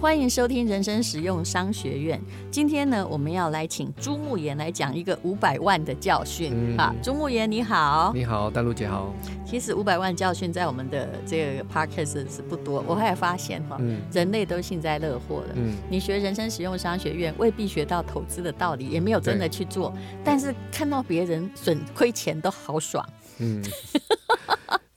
欢迎收听人生实用商学院。今天呢，我们要来请朱慕言来讲一个五百万的教训。嗯、好，朱慕言你好，你好，淡如姐好。其实五百万教训在我们的这个 podcast 是不多。我后来发现哈，嗯、人类都幸灾乐祸的。嗯，你学人生实用商学院未必学到投资的道理，也没有真的去做，但是看到别人损亏钱都好爽。嗯。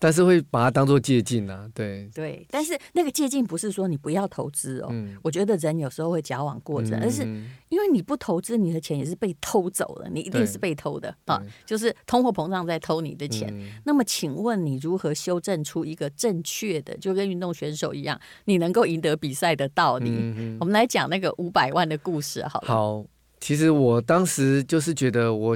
但是会把它当做借镜啊，对对，但是那个借镜不是说你不要投资哦，嗯、我觉得人有时候会矫枉过正，嗯、而是因为你不投资，你的钱也是被偷走了，你一定是被偷的啊，就是通货膨胀在偷你的钱。嗯、那么请问你如何修正出一个正确的，就跟运动选手一样，你能够赢得比赛的道理？嗯、我们来讲那个五百万的故事，好了。好，其实我当时就是觉得我。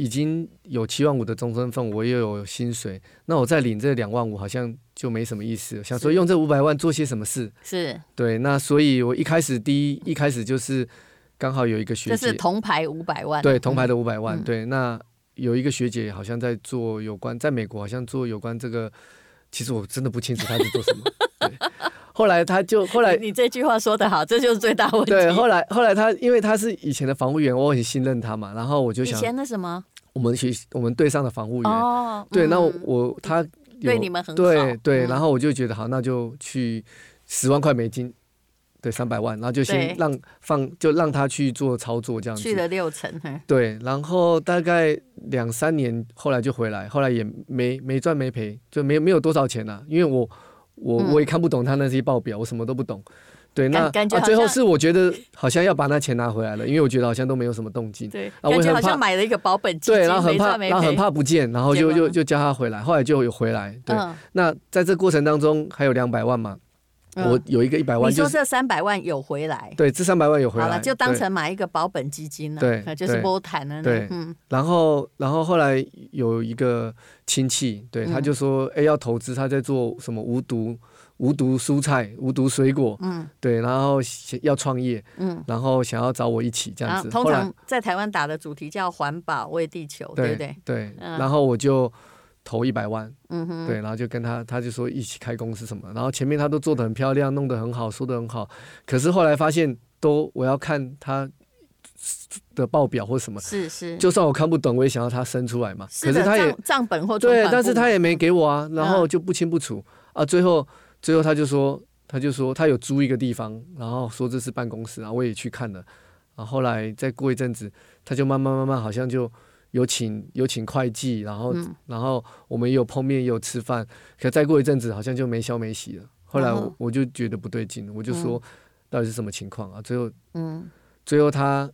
已经有七万五的终身份，我又有薪水，那我再领这两万五，好像就没什么意思。想说用这五百万做些什么事？是对，那所以我一开始第一一开始就是刚好有一个学姐，这是铜牌五百万，对，铜牌的五百万，嗯、对。那有一个学姐好像在做有关，在美国好像做有关这个，其实我真的不清楚他在做什么。对后来他就后来，你这句话说的好，这就是最大问题。对，后来后来他因为他是以前的防务员，我很信任他嘛，然后我就想以前的什么？我们学我们队上的防护员哦，对，那我他对你们很好，对对，然后我就觉得好，那就去十万块美金，对，三百万，然后就先让放，就让他去做操作这样子，去了六成，对，然后大概两三年后来就回来，后来也没没赚没赔，就没没有多少钱了，因为我。我我也看不懂他那些报表，我什么都不懂。对，那啊，最后是我觉得好像要把那钱拿回来了，因为我觉得好像都没有什么动静。对，感觉好像买了一个保本基金，对，然后很怕，然后很怕不见，然后就就就叫他回来，后来就有回来。对，那在这过程当中还有两百万嘛。我有一个一百万，你说这三百万有回来？对，这三百万有回来，好了，就当成买一个保本基金了。对，就是波谈了。对，嗯。然后，然后后来有一个亲戚，对，他就说，哎，要投资，他在做什么无毒无毒蔬菜、无毒水果，嗯，对，然后要创业，嗯，然后想要找我一起这样子。通常在台湾打的主题叫环保为地球，对不对？对，然后我就。投一百万，嗯哼，对，然后就跟他，他就说一起开公司什么，然后前面他都做得很漂亮，弄得很好，说得很好，可是后来发现都我要看他的报表或什么，是是，就算我看不懂，我也想要他生出来嘛，是，可是他也账本或对，但是他也没给我啊，然后就不清不楚、嗯、啊，最后最后他就说，他就说他有租一个地方，然后说这是办公室，然后我也去看了，然后后来再过一阵子，他就慢慢慢慢好像就。有请有请会计，然后、嗯、然后我们也有碰面，也有吃饭。可再过一阵子，好像就没消没息了。后来我我就觉得不对劲，我就说到底是什么情况啊？最后，嗯，最后他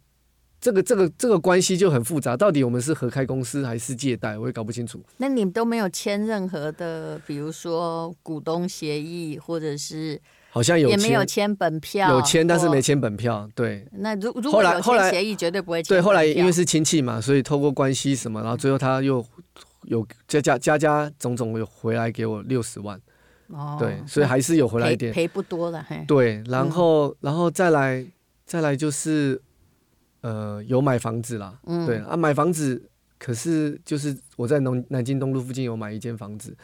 这个这个这个关系就很复杂。到底我们是合开公司还是借贷？我也搞不清楚。那你们都没有签任何的，比如说股东协议，或者是？好像有也没有签本票，有签但是没签本票。对，那如如果有签协议，绝对不会签。对，后来因为是亲戚嘛，所以透过关系什么，然后最后他又有加加加加总总有回来给我六十万。哦，对，所以还是有回来一点，赔不多了。对，然后然后再来再来就是呃有买房子啦。嗯，对啊，买房子可是就是我在南南京东路附近有买一间房子，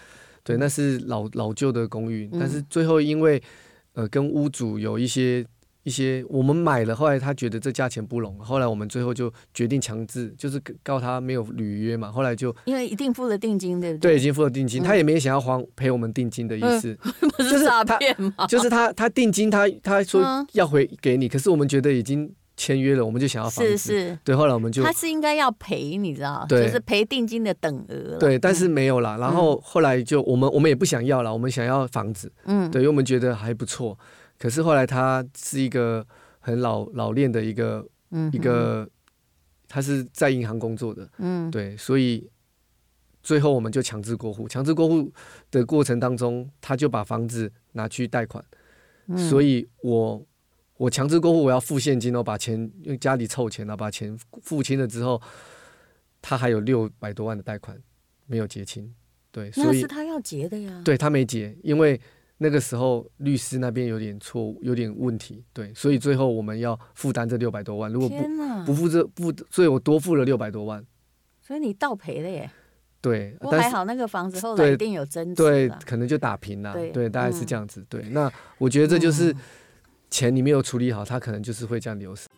对，那是老老旧的公寓，但是最后因为呃，跟屋主有一些一些，我们买了，后来他觉得这价钱不拢，后来我们最后就决定强制，就是告他没有履约嘛。后来就因为一定付了定金，对不对？对，已经付了定金，嗯、他也没想要还赔我们定金的意思，嗯、不是诈骗吗？就是他他定金他他说要回给你，嗯、可是我们觉得已经签约了，我们就想要房子，是是，对，后来我们就他是应该要赔，你知道，就是赔定金的等额，对，但是没有啦。然后后来就我们我们也不想要了，我们想要房子，嗯，对，因为我们觉得还不错。可是后来他是一个很老老练的一个、嗯、一个，他是在银行工作的，嗯，对，所以最后我们就强制过户。强制过户的过程当中，他就把房子拿去贷款，嗯、所以我我强制过户，我要付现金哦，把钱用家里凑钱，然后把钱付清了之后，他还有六百多万的贷款没有结清，对，所以那是他要结的呀，对他没结，因为。那个时候律师那边有点错误，有点问题，对，所以最后我们要负担这六百多万。如果不哪不付这不，所以我多付了六百多万。所以你倒赔了耶？对，不过还好那个房子后来一定有增值，对，可能就打平了，对，对，大概是这样子。嗯、对，那我觉得这就是钱你没有处理好，它可能就是会这样流失。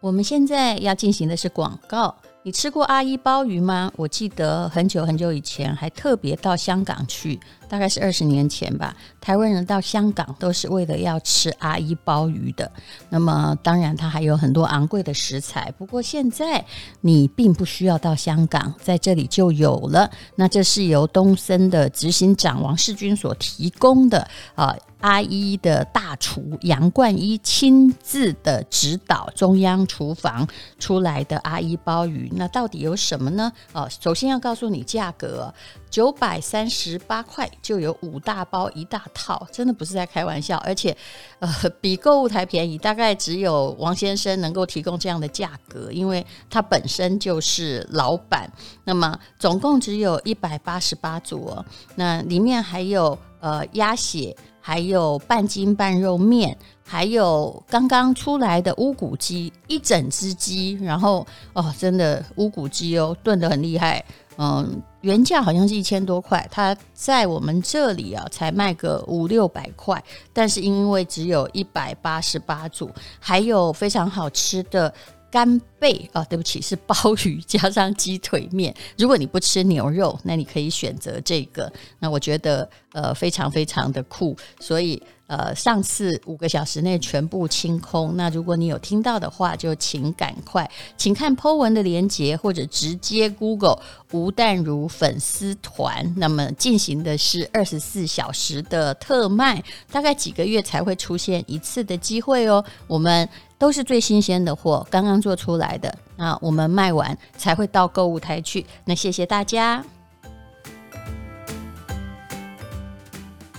我们现在要进行的是广告。你吃过阿姨鲍鱼吗？我记得很久很久以前还特别到香港去，大概是二十年前吧。台湾人到香港都是为了要吃阿姨鲍鱼的。那么当然它还有很多昂贵的食材，不过现在你并不需要到香港，在这里就有了。那这是由东森的执行长王世军所提供的啊。阿姨的大厨杨冠一亲自的指导，中央厨房出来的阿姨鲍鱼，那到底有什么呢？哦，首先要告诉你价格，九百三十八块就有五大包一大套，真的不是在开玩笑，而且呃比购物台便宜，大概只有王先生能够提供这样的价格，因为他本身就是老板。那么总共只有一百八十八组哦，那里面还有呃鸭血。还有半筋半肉面，还有刚刚出来的乌骨鸡，一整只鸡，然后哦，真的乌骨鸡哦，炖得很厉害，嗯，原价好像是一千多块，它在我们这里啊才卖个五六百块，但是因为只有一百八十八组，还有非常好吃的。干贝啊，对不起，是鲍鱼加上鸡腿面。如果你不吃牛肉，那你可以选择这个。那我觉得呃非常非常的酷，所以呃上次五个小时内全部清空。那如果你有听到的话，就请赶快，请看 Po 文的连接，或者直接 Google 吴淡如粉丝团。那么进行的是二十四小时的特卖，大概几个月才会出现一次的机会哦。我们。都是最新鲜的货，刚刚做出来的。那我们卖完才会到购物台去。那谢谢大家。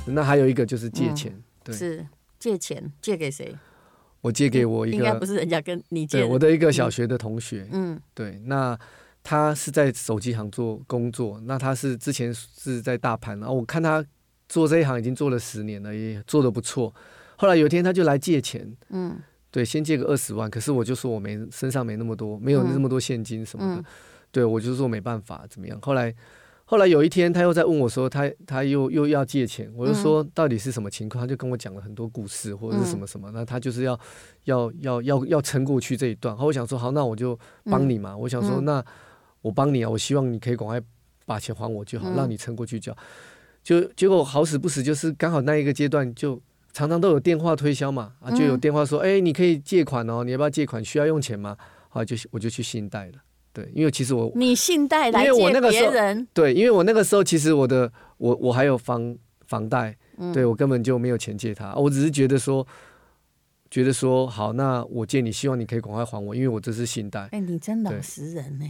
那还有一个就是借钱，对，是借钱，借给谁？我借给我一个，应该不是人家跟你借，我的一个小学的同学。嗯，对，那他是在手机行做工作，那他是之前是在大盘，然后我看他做这一行已经做了十年了，也做的不错。后来有一天他就来借钱，嗯。对，先借个二十万，可是我就说我没身上没那么多，没有那么多现金什么的。嗯嗯、对，我就说没办法，怎么样？后来，后来有一天他又在问我说，他他又又要借钱，我就说到底是什么情况？他就跟我讲了很多故事或者是什么什么，那他就是要要要要要撑过去这一段。后我想说好，那我就帮你嘛。嗯、我想说那我帮你啊，我希望你可以赶快把钱还我就好，让你撑过去就好。就结果好死不死，就是刚好那一个阶段就。常常都有电话推销嘛，啊，就有电话说，哎、嗯欸，你可以借款哦，你要不要借款？需要用钱吗？后来就我就去信贷了，对，因为其实我你信贷来借别人，对，因为我那个时候其实我的我我还有房房贷，嗯、对我根本就没有钱借他，我只是觉得说，觉得说好，那我借你，希望你可以赶快还我，因为我这是信贷。哎、欸，你真老实人呢。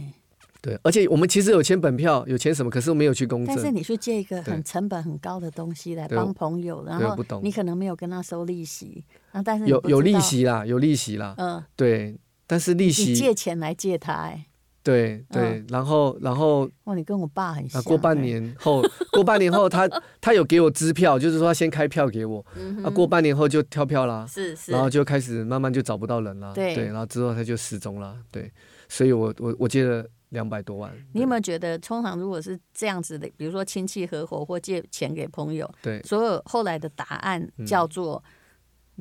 对，而且我们其实有签本票，有签什么，可是我没有去公证。但是你去借一个很成本很高的东西来帮朋友，然后你可能没有跟他收利息，啊，但是有有利息啦，有利息啦，嗯，对，但是利息借钱来借他，哎，对对，然后然后哇，你跟我爸很像。过半年后，过半年后他他有给我支票，就是说他先开票给我，啊，过半年后就跳票啦，是是，然后就开始慢慢就找不到人了，对，然后之后他就失踪了，对，所以我我我借了。两百多万，你有没有觉得，通常如果是这样子的，比如说亲戚合伙或借钱给朋友，对，所有后来的答案叫做。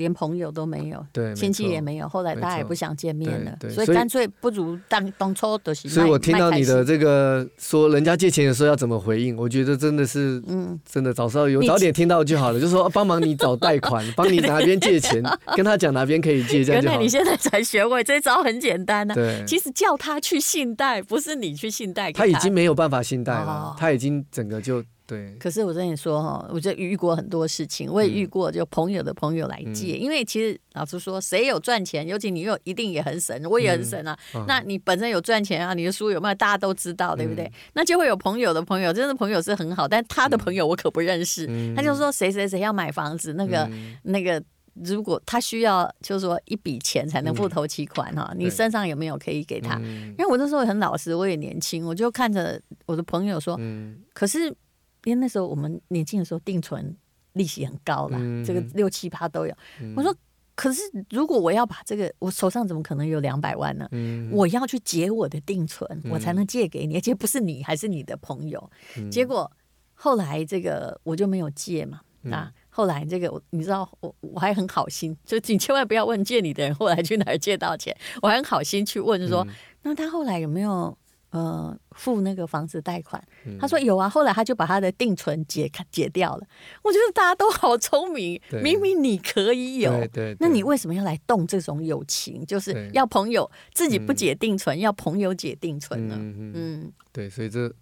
连朋友都没有，对，亲戚也没有，后来大家也不想见面了，所以干脆不如当当初的。所以我听到你的这个说，人家借钱的时候要怎么回应，我觉得真的是，嗯，真的早知道有早点听到就好了，就说帮忙你找贷款，帮你哪边借钱，跟他讲哪边可以借，这样就好。原来你现在才学会这招很简单呢。对，其实叫他去信贷，不是你去信贷，他已经没有办法信贷了，他已经整个就。对，可是我跟你说哈，我就遇过很多事情，我也遇过就朋友的朋友来借，嗯、因为其实老实说，谁有赚钱，尤其你又一定也很省，我也很省啊。嗯、那你本身有赚钱啊，你的书有卖，大家都知道，对不对？嗯、那就会有朋友的朋友，真的朋友是很好，但他的朋友我可不认识。嗯、他就说谁谁谁要买房子，那个、嗯、那个，如果他需要，就是说一笔钱才能付头期款哈，嗯、你身上有没有可以给他？嗯、因为我那时候很老实，我也年轻，我就看着我的朋友说，嗯、可是。因为那时候我们年轻的时候定存利息很高啦，嗯、这个六七趴都有。嗯、我说，可是如果我要把这个，我手上怎么可能有两百万呢？嗯、我要去结我的定存，嗯、我才能借给你，而且不是你，还是你的朋友。嗯、结果后来这个我就没有借嘛，啊，后来这个你知道我我还很好心，就你千万不要问借你的人后来去哪儿借到钱，我还很好心去问说，嗯、那他后来有没有？呃，付那个房子贷款，嗯、他说有啊，后来他就把他的定存解解掉了。我觉得大家都好聪明，明明你可以有，对对对，那你为什么要来动这种友情？就是要朋友自己不解定存，对要朋友解定存呢？嗯，嗯对，所以这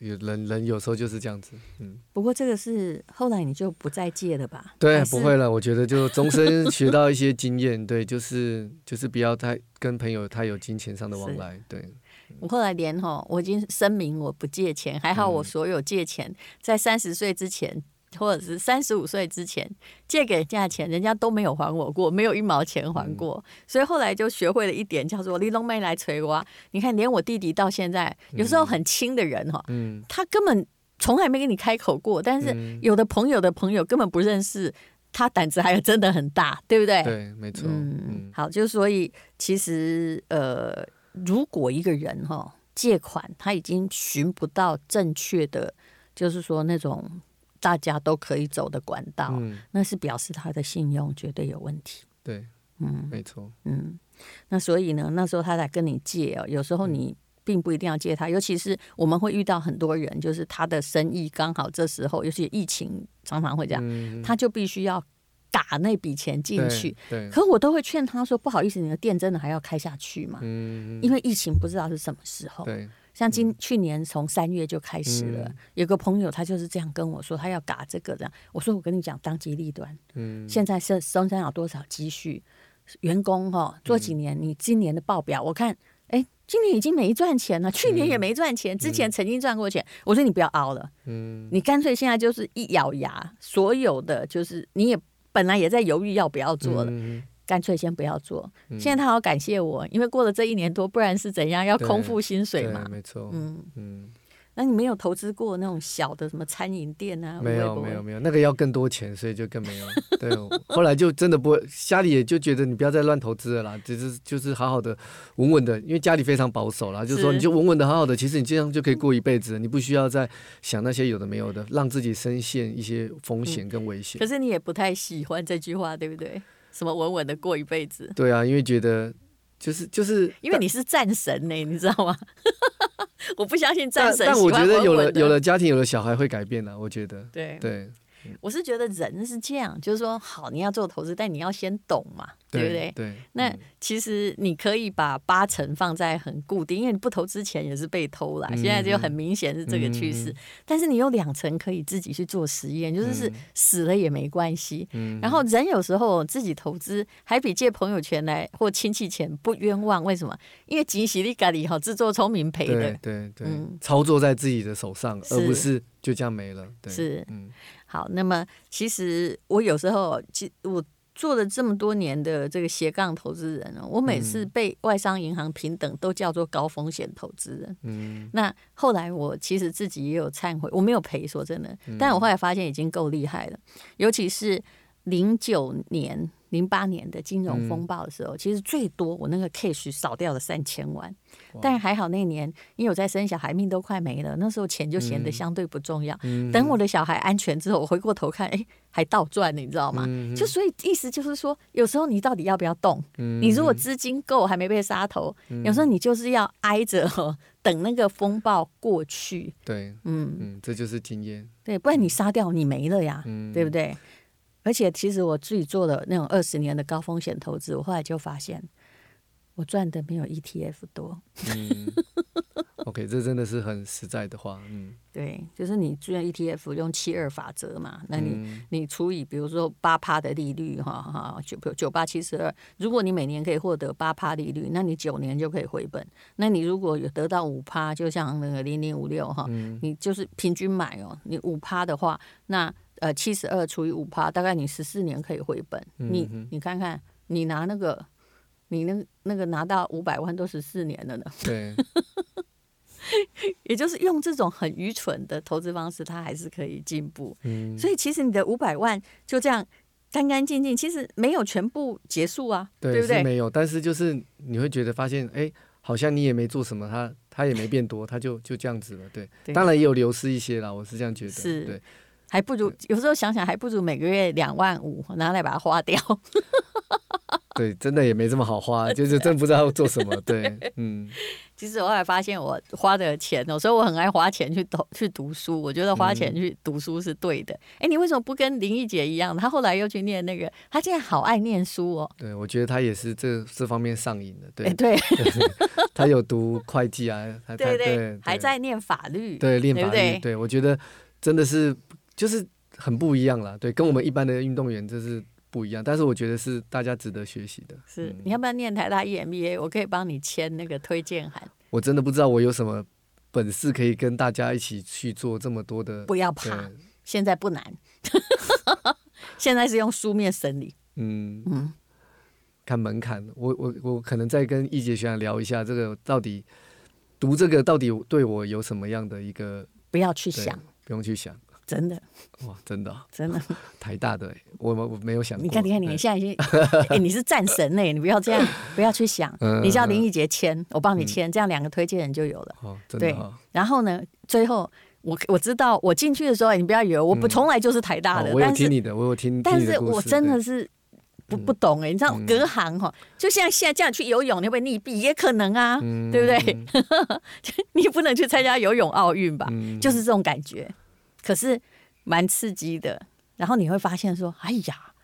有人人有时候就是这样子。嗯，不过这个是后来你就不再借了吧？对，不会了。我觉得就终身学到一些经验，对，就是就是不要太跟朋友太有金钱上的往来，对。我后来连哈，我已经声明我不借钱，还好我所有借钱在三十岁之前或者是三十五岁之前借给人家钱，人家都没有还我过，没有一毛钱还过。所以后来就学会了一点，叫做“你拢没来催我”。你看，连我弟弟到现在，有时候很亲的人哈，他根本从来没跟你开口过。但是有的朋友的朋友根本不认识，他胆子还真的很大，对不对？对，没错。嗯，好，就所以其实呃。如果一个人哈借款，他已经寻不到正确的，就是说那种大家都可以走的管道，嗯、那是表示他的信用绝对有问题。对，嗯，没错，嗯，那所以呢，那时候他来跟你借哦，有时候你并不一定要借他，尤其是我们会遇到很多人，就是他的生意刚好这时候，尤其疫情常常会这样，嗯、他就必须要。打那笔钱进去，可我都会劝他说：“不好意思，你的店真的还要开下去嘛？嗯、因为疫情不知道是什么时候。对像今、嗯、去年从三月就开始了，嗯、有个朋友他就是这样跟我说，他要嘎这个这样。我说：我跟你讲，当机立断。嗯、现在是身上有多少积蓄？员工哈、哦，做几年？你今年的报表我看，哎，今年已经没赚钱了，去年也没赚钱，嗯、之前曾经赚过钱。我说你不要熬了，嗯、你干脆现在就是一咬牙，所有的就是你也。”本来也在犹豫要不要做了，嗯、干脆先不要做。嗯、现在他好感谢我，因为过了这一年多，不然是怎样要空腹薪水嘛？没错，嗯嗯。嗯那你没有投资过那种小的什么餐饮店啊？没有没有没有，那个要更多钱，所以就更没有。对，后来就真的不会，家里也就觉得你不要再乱投资了啦，只是就是好好的稳稳的，因为家里非常保守啦，就是说你就稳稳的好好的，其实你这样就可以过一辈子，你不需要再想那些有的没有的，让自己深陷一些风险跟危险。可是你也不太喜欢这句话，对不对？什么稳稳的过一辈子？对啊，因为觉得就是就是因为你是战神呢，你知道吗？我不相信战神但，但我觉得有了有了家庭有了小孩会改变的，我觉得对对。对我是觉得人是这样，就是说，好，你要做投资，但你要先懂嘛，对，对不对？对。那其实你可以把八成放在很固定，因为你不投之前也是被偷了，嗯、现在就很明显是这个趋势。嗯、但是你有两成可以自己去做实验，就是是死了也没关系。嗯。然后人有时候自己投资还比借朋友钱来或亲戚钱不冤枉，为什么？因为吉喜利咖喱好自作聪明赔的。对对对。嗯。操作在自己的手上，而不是就这样没了。对。是。嗯。好，那么其实我有时候，其我做了这么多年的这个斜杠投资人哦，我每次被外商银行平等都叫做高风险投资人。嗯，那后来我其实自己也有忏悔，我没有赔，说真的，但我后来发现已经够厉害了，尤其是零九年。零八年的金融风暴的时候，嗯、其实最多我那个 cash 少掉了三千万，但是还好那年因为我在生小孩，命都快没了，那时候钱就显得相对不重要。嗯、等我的小孩安全之后，我回过头看，哎，还倒赚了，你知道吗？嗯、就所以意思就是说，有时候你到底要不要动？嗯、你如果资金够，还没被杀头，嗯、有时候你就是要挨着等那个风暴过去。对，嗯嗯，这就是经验。对，不然你杀掉你没了呀，嗯、对不对？而且，其实我自己做了那种二十年的高风险投资，我后来就发现，我赚的没有 ETF 多。嗯，OK，这真的是很实在的话。嗯，对，就是你做 ETF 用七二法则嘛，那你、嗯、你除以比如说八趴的利率，哈哈，九九八七十二，如果你每年可以获得八趴利率，那你九年就可以回本。那你如果有得到五趴，就像那个零零五六哈，你就是平均买哦，你五趴的话，那。呃，七十二除以五趴，大概你十四年可以回本。嗯、你你看看，你拿那个，你那那个拿到五百万都十四年了呢。对，也就是用这种很愚蠢的投资方式，它还是可以进步。嗯，所以其实你的五百万就这样干干净净，其实没有全部结束啊，对，对不对？没有，但是就是你会觉得发现，哎，好像你也没做什么，它它也没变多，它就就这样子了。对，对当然也有流失一些啦，我是这样觉得。是，对。还不如有时候想想，还不如每个月两万五拿来把它花掉。对，真的也没这么好花，就是真不知道要做什么。对，嗯。其实我后来发现，我花的钱，哦，所以我很爱花钱去读去读书。我觉得花钱去读书是对的。哎、嗯，你为什么不跟林忆杰一样？他后来又去念那个，他现在好爱念书哦。对，我觉得他也是这这方面上瘾的。对 对，他有读会计啊，他对对，对还在念法律。对，念法律。对，对，对，我觉得真的是就是很不一样啦。对，跟我们一般的运动员就是。不一样，但是我觉得是大家值得学习的。是，你要不要念台大 EMBA？我可以帮你签那个推荐函。我真的不知道我有什么本事可以跟大家一起去做这么多的。不要怕，现在不难。现在是用书面审理。嗯嗯，看门槛。我我我可能再跟易杰学长聊一下，这个到底读这个到底对我有什么样的一个？不要去想，不用去想。真的哇，真的真的 台大的，我我没有想过。你看，你看，你现在已经，哎，你是战神呢，你不要这样，不要去想。你叫林奕杰签，我帮你签，这样两个推荐人就有了。对，然后呢，最后我我知道，我进去的时候，你不要以为我不从来就是台大的，我有听你的，我有听。但是我真的是不不懂哎，你知道隔行哈，就像现在这样去游泳，你会不会溺毙？也可能啊，对不对？你不能去参加游泳奥运吧？就是这种感觉。可是蛮刺激的，然后你会发现说：“哎呀，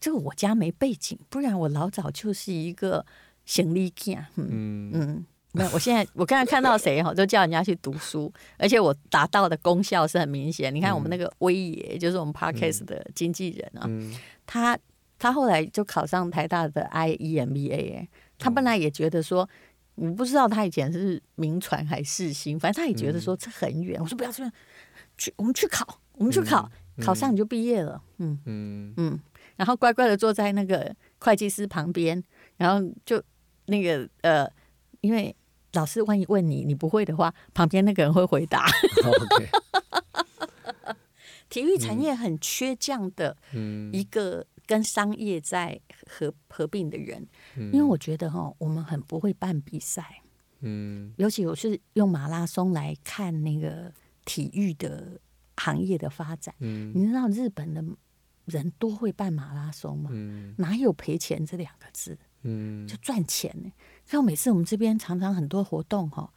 这个我家没背景，不然我老早就是一个行李架。”嗯嗯，没有。我现在 我刚才看到谁哈，就叫人家去读书，而且我达到的功效是很明显。你看我们那个威爷，就是我们 Podcast 的经纪人啊，嗯、他他后来就考上台大的 IEMBA，他本来也觉得说，我不知道他以前是名传还是世新，反正他也觉得说这很远。我说不要这样。去，我们去考，我们去考，嗯、考上你就毕业了。嗯嗯嗯，然后乖乖的坐在那个会计师旁边，然后就那个呃，因为老师万一问你，你不会的话，旁边那个人会回答。体育产业很缺这样的一个跟商业在合合并的人，嗯、因为我觉得哈，我们很不会办比赛。嗯，尤其我是用马拉松来看那个。体育的行业的发展，嗯，你知道日本的人多会办马拉松吗？嗯，哪有赔钱这两个字？嗯，就赚钱呢。像每次我们这边常常很多活动哈，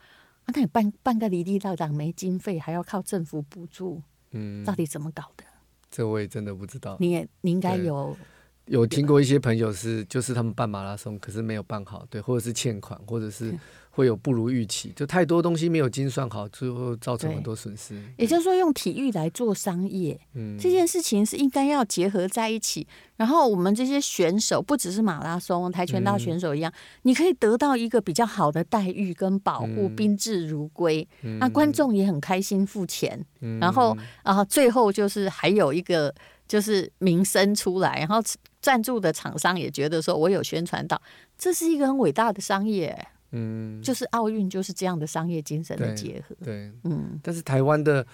啊，那你办办个离地道长没经费，还要靠政府补助，嗯，到底怎么搞的？这我也真的不知道。你也你应该有有听过一些朋友是，就是他们办马拉松，可是没有办好，对，或者是欠款，或者是。会有不如预期，就太多东西没有精算好，最后造成很多损失。也就是说，用体育来做商业，嗯，这件事情是应该要结合在一起。然后我们这些选手，不只是马拉松、跆拳道选手一样，嗯、你可以得到一个比较好的待遇跟保护，宾至如归。嗯、那观众也很开心付钱，嗯、然后啊，最后就是还有一个就是名声出来，然后赞助的厂商也觉得说我有宣传到，这是一个很伟大的商业。嗯，就是奥运就是这样的商业精神的结合。对，对嗯，但是台湾的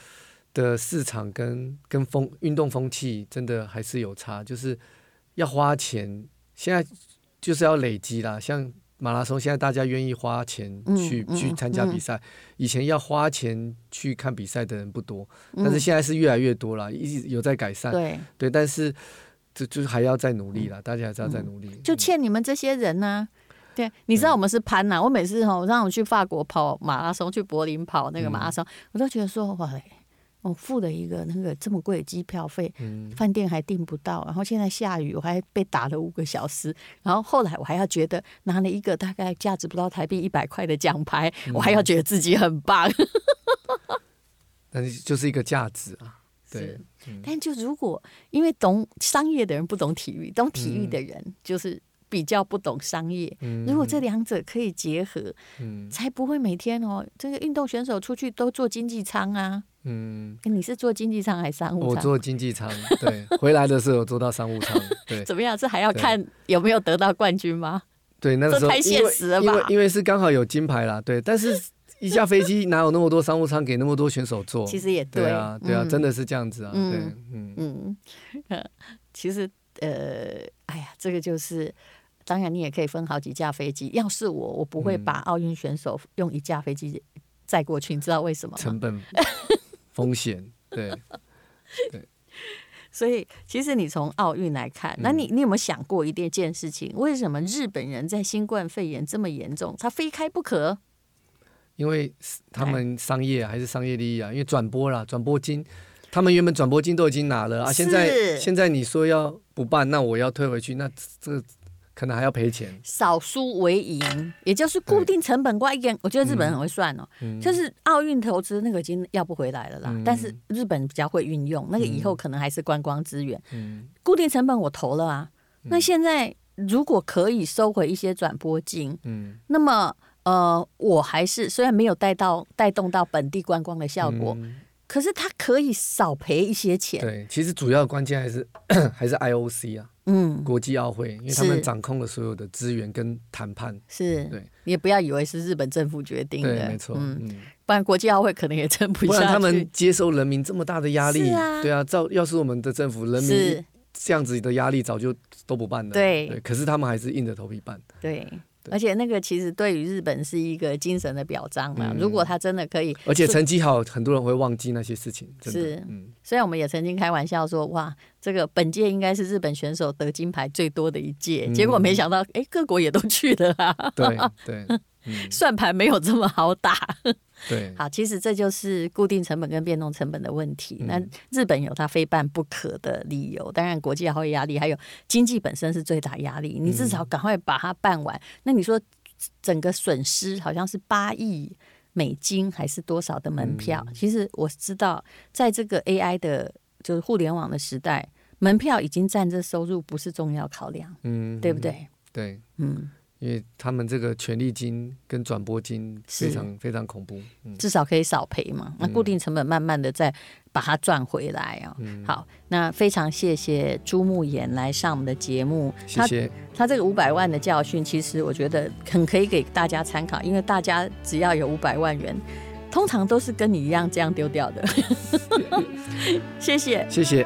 的市场跟跟风运动风气真的还是有差，就是要花钱，现在就是要累积啦。像马拉松，现在大家愿意花钱去、嗯、去参加比赛，嗯、以前要花钱去看比赛的人不多，嗯、但是现在是越来越多了，一直有在改善。对对，但是这就是还要再努力了，嗯、大家还是要再努力。嗯、就欠你们这些人呢、啊。对，你知道我们是攀呐、啊。我每次哈让我去法国跑马拉松，去柏林跑那个马拉松，嗯、我都觉得说哇，我付了一个那个这么贵的机票费，嗯、饭店还订不到，然后现在下雨，我还被打了五个小时，然后后来我还要觉得拿了一个大概价值不到台币一百块的奖牌，嗯、我还要觉得自己很棒。但是就是一个价值啊，对。嗯、但就如果因为懂商业的人不懂体育，懂体育的人就是。比较不懂商业，如果这两者可以结合，嗯，才不会每天哦，这个运动选手出去都坐经济舱啊，嗯，你是坐经济舱还是商务舱？我坐经济舱，对，回来的时候坐到商务舱，对，怎么样？这还要看有没有得到冠军吗？对，那个时候太现实了吧？因为因为是刚好有金牌啦，对，但是一架飞机哪有那么多商务舱给那么多选手坐？其实也对啊，对啊，真的是这样子啊，对，嗯嗯，其实呃，哎呀，这个就是。当然，你也可以分好几架飞机。要是我，我不会把奥运选手用一架飞机载过去。你知道为什么吗？成本、风险，对。对。所以，其实你从奥运来看，那你你有没有想过一件事情？为什么日本人在新冠肺炎这么严重，他非开不可？因为他们商业还是商业利益啊，因为转播啦，转播金，他们原本转播金都已经拿了啊，现在现在你说要不办，那我要退回去，那这个。可能还要赔钱，少输为赢，也就是固定成本挂一点。我觉得日本人很会算哦，嗯、就是奥运投资那个已经要不回来了啦。嗯、但是日本比较会运用，那个以后可能还是观光资源。嗯、固定成本我投了啊，嗯、那现在如果可以收回一些转播金，嗯，那么呃，我还是虽然没有带到带动到本地观光的效果。嗯可是他可以少赔一些钱。对，其实主要关键还是 还是 IOC 啊，嗯，国际奥会，因为他们掌控了所有的资源跟谈判。是，对，你也不要以为是日本政府决定的，对，没错，嗯，不然国际奥会可能也撑不下去。不然他们接受人民这么大的压力，啊对啊，照要是我们的政府，人民这样子的压力早就都不办了。对，对，可是他们还是硬着头皮办。对。而且那个其实对于日本是一个精神的表彰嘛。嗯、如果他真的可以，而且成绩好，很多人会忘记那些事情。是，嗯，虽然我们也曾经开玩笑说，哇，这个本届应该是日本选手得金牌最多的一届，嗯、结果没想到，哎，各国也都去的啦。对对。对 算盘没有这么好打，对，好，其实这就是固定成本跟变动成本的问题。那日本有它非办不可的理由，当然国际奥会压力，还有经济本身是最大压力。你至少赶快把它办完。那你说整个损失好像是八亿美金还是多少的门票？其实我知道，在这个 AI 的，就是互联网的时代，门票已经占这收入不是重要考量，嗯，对不对？对，嗯。因为他们这个权利金跟转播金非常非常恐怖，嗯、至少可以少赔嘛。那固定成本慢慢的再把它赚回来啊、哦。嗯、好，那非常谢谢朱木炎来上我们的节目。谢谢他，他这个五百万的教训，其实我觉得很可以给大家参考，因为大家只要有五百万元，通常都是跟你一样这样丢掉的。谢谢，谢谢。